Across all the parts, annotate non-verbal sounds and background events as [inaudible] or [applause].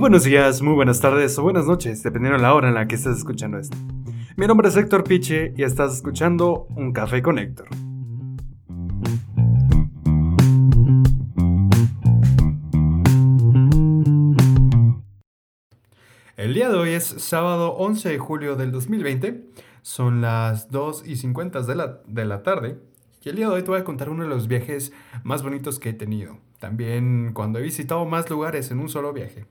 buenos días, muy buenas tardes o buenas noches, dependiendo de la hora en la que estés escuchando esto. Mi nombre es Héctor Piche y estás escuchando Un Café con Héctor. El día de hoy es sábado 11 de julio del 2020, son las 2 y 50 de la, de la tarde y el día de hoy te voy a contar uno de los viajes más bonitos que he tenido. También cuando he visitado más lugares en un solo viaje.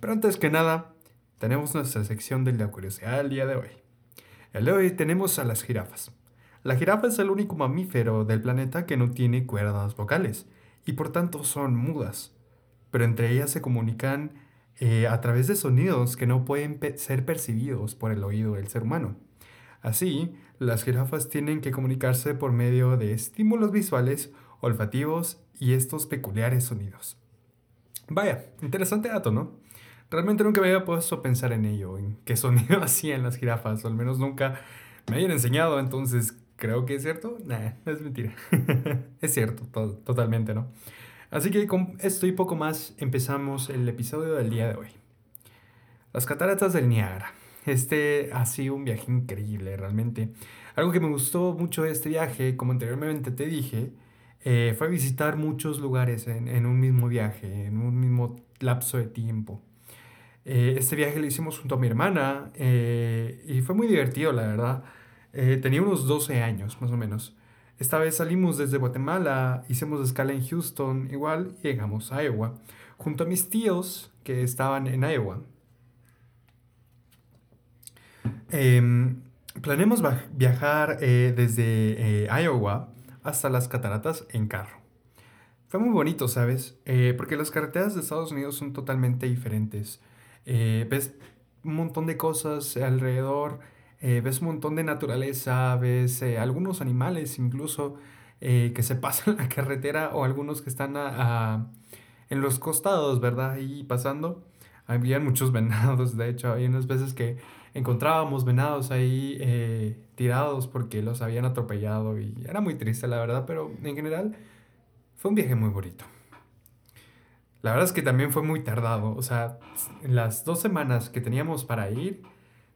Pero antes que nada, tenemos nuestra sección de la curiosidad del día de hoy. El de hoy tenemos a las jirafas. La jirafa es el único mamífero del planeta que no tiene cuerdas vocales y por tanto son mudas. Pero entre ellas se comunican eh, a través de sonidos que no pueden ser percibidos por el oído del ser humano. Así, las jirafas tienen que comunicarse por medio de estímulos visuales, olfativos y estos peculiares sonidos. Vaya, interesante dato, ¿no? Realmente nunca me había puesto a pensar en ello, en qué sonido [laughs] hacían las jirafas, o al menos nunca me hayan enseñado, entonces creo que es cierto. Nah, es mentira. [laughs] es cierto, totalmente, ¿no? Así que con esto y poco más empezamos el episodio del día de hoy. Las cataratas del Niágara. Este ha sido un viaje increíble, realmente. Algo que me gustó mucho de este viaje, como anteriormente te dije, eh, fue visitar muchos lugares en, un mismo viaje, en un mismo lapso de tiempo. Eh, este viaje lo hicimos junto a mi hermana eh, y fue muy divertido, la verdad. tenía unos 12 años, más o menos. Esta vez salimos desde Guatemala, hicimos escala en Houston, igual llegamos a Iowa, junto a mis tíos que estaban en Iowa. Eh, planeamos viajar eh, desde eh, Iowa hasta las cataratas en carro. Fue muy bonito, ¿sabes? Eh, porque las carreteras de Estados Unidos son totalmente diferentes. Ves un montón de cosas alrededor, ves un montón de naturaleza, ves algunos animales incluso que se [laughs] pasan la carretera o algunos que están en los costados, ¿verdad? Ahí pasando. Había muchos [laughs] venados, de hecho, hay unas veces que encontrábamos venados ahí eh, tirados porque los habían atropellado y era muy triste la verdad, pero en general fue un viaje muy bonito. La verdad es que también fue muy tardado, o sea, en las dos semanas que teníamos para ir,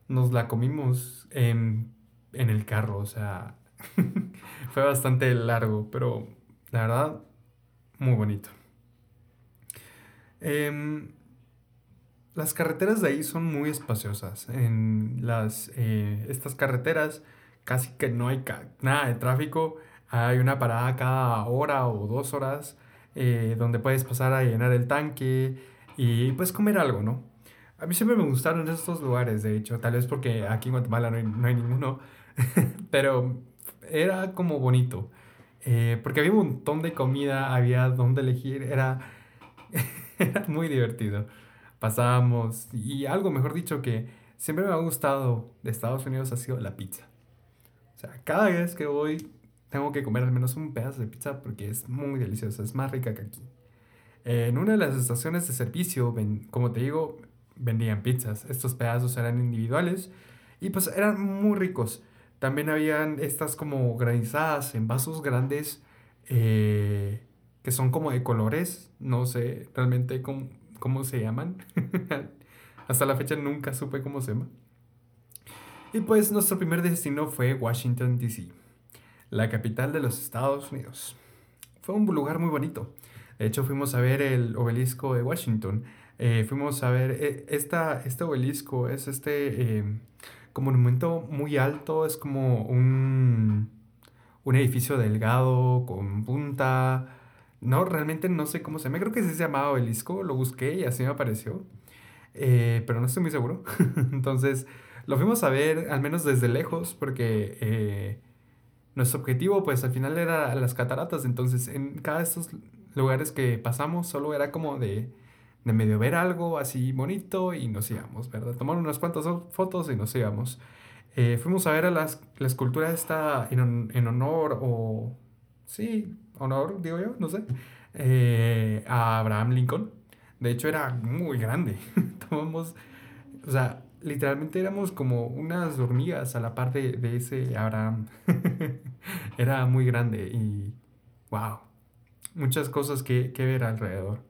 nos la comimos en, en el carro, o sea, [laughs] fue bastante largo, pero la verdad, muy bonito. Eh, las carreteras de ahí son muy espaciosas. En las, eh, estas carreteras casi que no hay nada de tráfico. Hay una parada cada hora o dos horas eh, donde puedes pasar a llenar el tanque y puedes comer algo, ¿no? A mí siempre me gustaron estos lugares, de hecho, tal vez porque aquí en Guatemala no hay, no hay ninguno, [laughs] pero era como bonito, eh, porque había un montón de comida, había donde elegir, era, [laughs] era muy divertido pasábamos, y algo mejor dicho que siempre me ha gustado de Estados Unidos ha sido la pizza. O sea, cada vez que voy tengo que comer al menos un pedazo de pizza porque es muy deliciosa, es más rica que aquí. En una de las estaciones de servicio, como te digo, vendían pizzas. Estos pedazos eran individuales y pues eran muy ricos. También habían estas como granizadas en vasos grandes eh, que son como de colores. No sé realmente cómo, cómo se llaman. [laughs] Hasta la fecha nunca supe cómo se llama. Y pues nuestro primer destino fue Washington, D.C., la capital de los Estados Unidos. Fue un lugar muy bonito. De hecho, fuimos a ver el obelisco de Washington. Eh, fuimos a ver eh, esta, este obelisco, es este eh, monumento muy alto, es como un, un edificio delgado con punta no, realmente no sé cómo se llama. Creo que se llamaba obelisco. Lo busqué y así me apareció. Eh, pero no estoy muy seguro. [laughs] Entonces, lo fuimos a ver, al menos desde lejos, porque nuestro objetivo, pues al final era las cataratas. Entonces, en cada de estos lugares que pasamos, solo era como de, de medio ver algo así bonito y nos íbamos, ¿verdad? Tomar unas cuantas fotos y nos íbamos. Eh, fuimos a ver a las, la escultura esta en, en honor o... Sí, honor, digo yo, no sé, eh, a Abraham Lincoln. De hecho, era muy grande. [laughs] Tomamos, o sea, literalmente éramos como unas hormigas a la par de, ese Abraham. [laughs] era muy grande y, wow, muchas cosas que, que ver alrededor.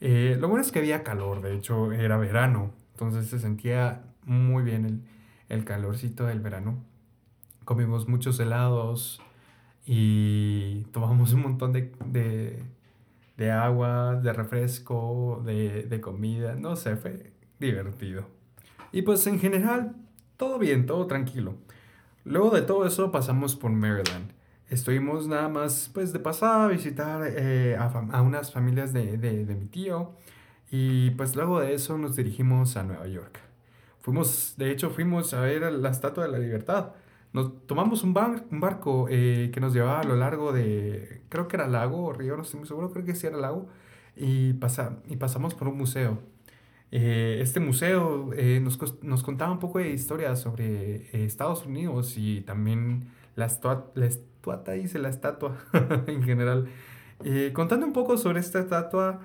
Eh, lo bueno es que había calor, de hecho era verano, entonces se sentía muy bien el, el calorcito del verano. Comimos muchos helados y tomamos un montón de, de, de agua, de refresco, de, de comida, no sé, fue divertido. Y pues en general, todo bien, todo tranquilo. Luego de todo eso pasamos por Maryland. Estuvimos nada más pues de pasada a visitar eh, a, a, unas familias de, de, de, mi tío y pues luego de eso nos dirigimos a Nueva York. Fuimos, de hecho fuimos a ver la Estatua de la Libertad. Nos tomamos un, bar, un barco eh, que nos llevaba a lo largo de, creo que era lago o río, no estoy muy seguro, creo que sí era lago, y, pasa, y pasamos por un museo. Eh, este museo eh, nos, nos, contaba un poco de historia sobre eh, Estados Unidos y también la, la estatua, dice la estatua [laughs] en general. contando un poco sobre esta estatua,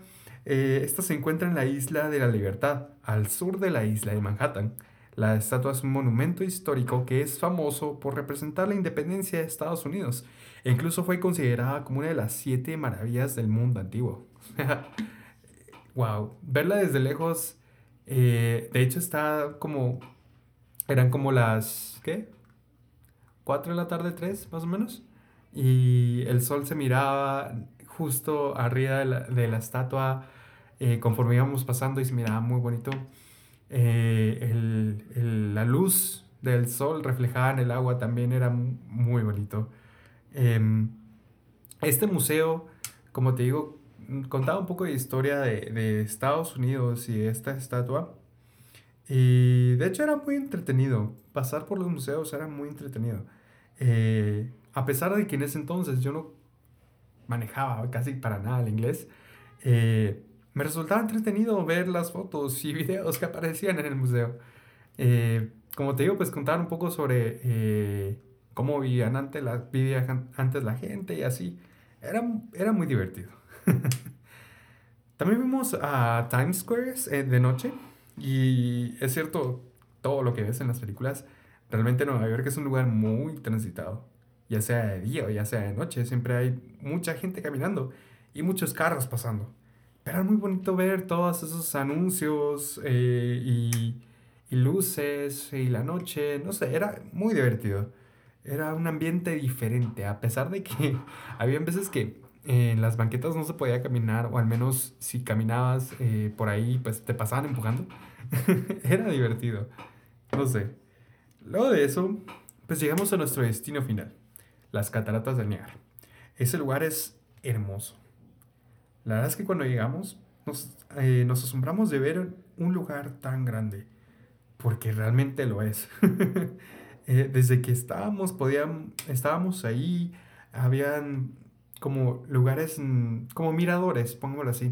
esta se encuentra en la isla de la Libertad, al sur de la isla de Manhattan. La estatua es un monumento histórico que es famoso por representar la independencia de Estados Unidos e incluso fue considerada como una de las siete maravillas del mundo antiguo. [laughs] wow, verla desde lejos, eh, de hecho está como, eran como las, ¿qué? ¿Cuatro de la tarde, tres, más o menos? Y el sol se miraba justo arriba de la, de la estatua eh, conforme íbamos pasando y se miraba muy bonito. Eh, el, el, la luz del sol reflejada en el agua también era muy bonito. Eh, este museo, como te digo, contaba un poco de historia de, de, Estados Unidos y esta estatua. Y de hecho era muy entretenido. Pasar por los museos era muy entretenido. Eh, a pesar de que en ese entonces yo no manejaba casi para nada el inglés, eh, me resultaba entretenido ver las fotos y [laughs] videos que aparecían en el museo. Eh, como te digo, pues contar un poco sobre eh, cómo vivían antes la, vivía antes la gente y así. Era, era muy divertido. [laughs] También vimos a Times Square eh, de noche y es cierto, todo lo que ves en las películas, realmente Nueva York es un lugar muy transitado, ya sea de día o ya sea de noche, siempre hay mucha gente caminando y muchos carros pasando. Pero era muy bonito ver todos esos anuncios eh, y, y luces y la noche, no sé, era muy divertido. Era un ambiente diferente, a pesar de que [laughs] había veces que en las banquetas no se podía caminar, o al menos si caminabas eh, por ahí, pues te pasaban empujando. [laughs] Era divertido. No sé. Luego de eso, pues llegamos a nuestro destino final, las cataratas del Niágara. Ese lugar es hermoso. La verdad es que cuando llegamos, nos, eh, nos asombramos de ver un lugar tan grande, porque realmente lo es. [laughs] eh, desde que estábamos, podían, estábamos ahí, habían como lugares, mm, como miradores, pongámoslo así,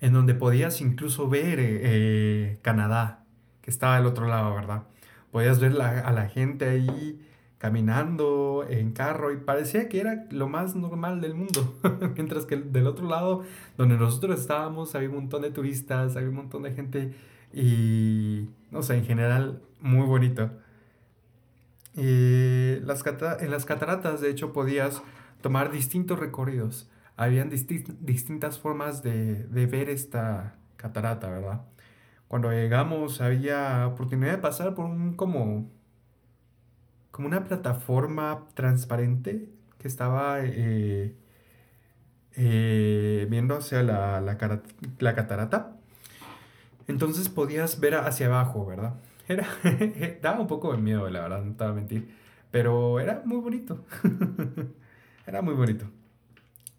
en donde podías incluso ver eh, eh, Canadá, que estaba al otro lado, ¿verdad? Podías ver a la gente ahí caminando en carro y parecía que era lo más normal del mundo, [laughs] mientras que del otro lado, donde nosotros estábamos, había un montón de turistas, había un montón de gente y, no sé, en general, muy bonito. Y las en las cataratas, de hecho, podías tomar distintos recorridos. Habían disti distintas formas de, de, ver esta catarata, ¿verdad? Cuando llegamos había oportunidad de pasar por un como, como una plataforma transparente que estaba eh, eh, viendo hacia la, la, la, catarata. Entonces podías ver hacia abajo, ¿verdad? Era, [laughs] daba un poco de miedo, la verdad, no te voy a mentir. Pero era muy bonito. [laughs] Era muy bonito.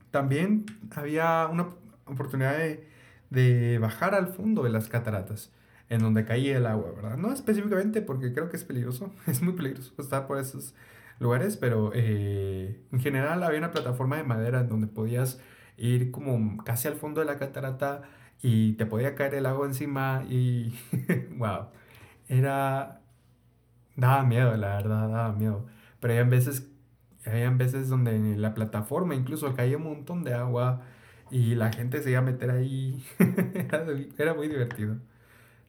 También había una oportunidad de, de, bajar al fondo de las cataratas, en donde caía el agua, ¿verdad? No específicamente porque creo que es peligroso, [laughs] es muy peligroso estar por esos lugares, pero eh, en general había una plataforma de madera en donde podías ir como casi al fondo de la catarata y te podía caer el agua encima y [laughs] wow, era daba miedo, la verdad, daba miedo. Pero hay veces habían veces donde en la plataforma incluso caía un montón de agua y la gente se iba a meter ahí. [laughs] era, muy divertido.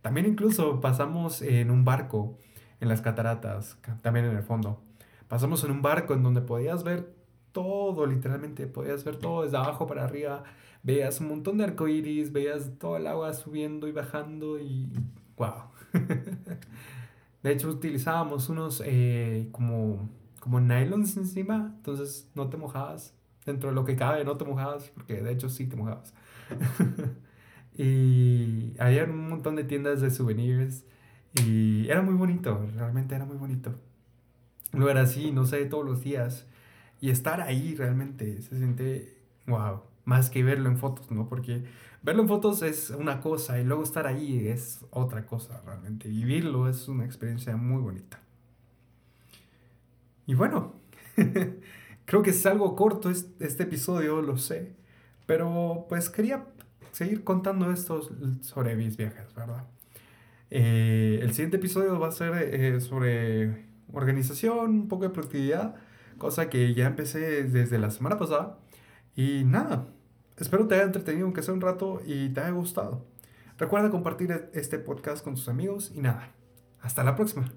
También incluso pasamos en un barco en las cataratas, también en el fondo. Pasamos en un barco en donde podías ver todo, literalmente. Podías ver todo desde abajo para arriba. Veías un montón de arcoíris, veías todo el agua subiendo y bajando y wow. [laughs] de hecho, utilizábamos unos eh, como, como nylons encima, entonces no te mojabas. Dentro de lo que cabe, no te mojabas, porque de hecho sí te mojabas. [laughs] y había un montón de tiendas de souvenirs y era muy bonito, realmente era muy bonito. Lo era así, no sé, todos los días. Y estar ahí realmente se siente, wow, más que verlo en fotos, ¿no? Porque verlo en fotos es una cosa y luego estar ahí es otra cosa realmente. Vivirlo es una experiencia muy bonita. Y bueno, [laughs] creo que es algo corto este episodio, lo sé. Pero pues quería seguir contando esto sobre mis viajes, ¿verdad? Eh, el siguiente episodio va a ser eh, sobre organización, un poco de productividad, cosa que ya empecé desde la semana pasada. Y nada, espero te haya entretenido aunque sea un rato y te haya gustado. Recuerda compartir este podcast con tus amigos y nada, hasta la próxima.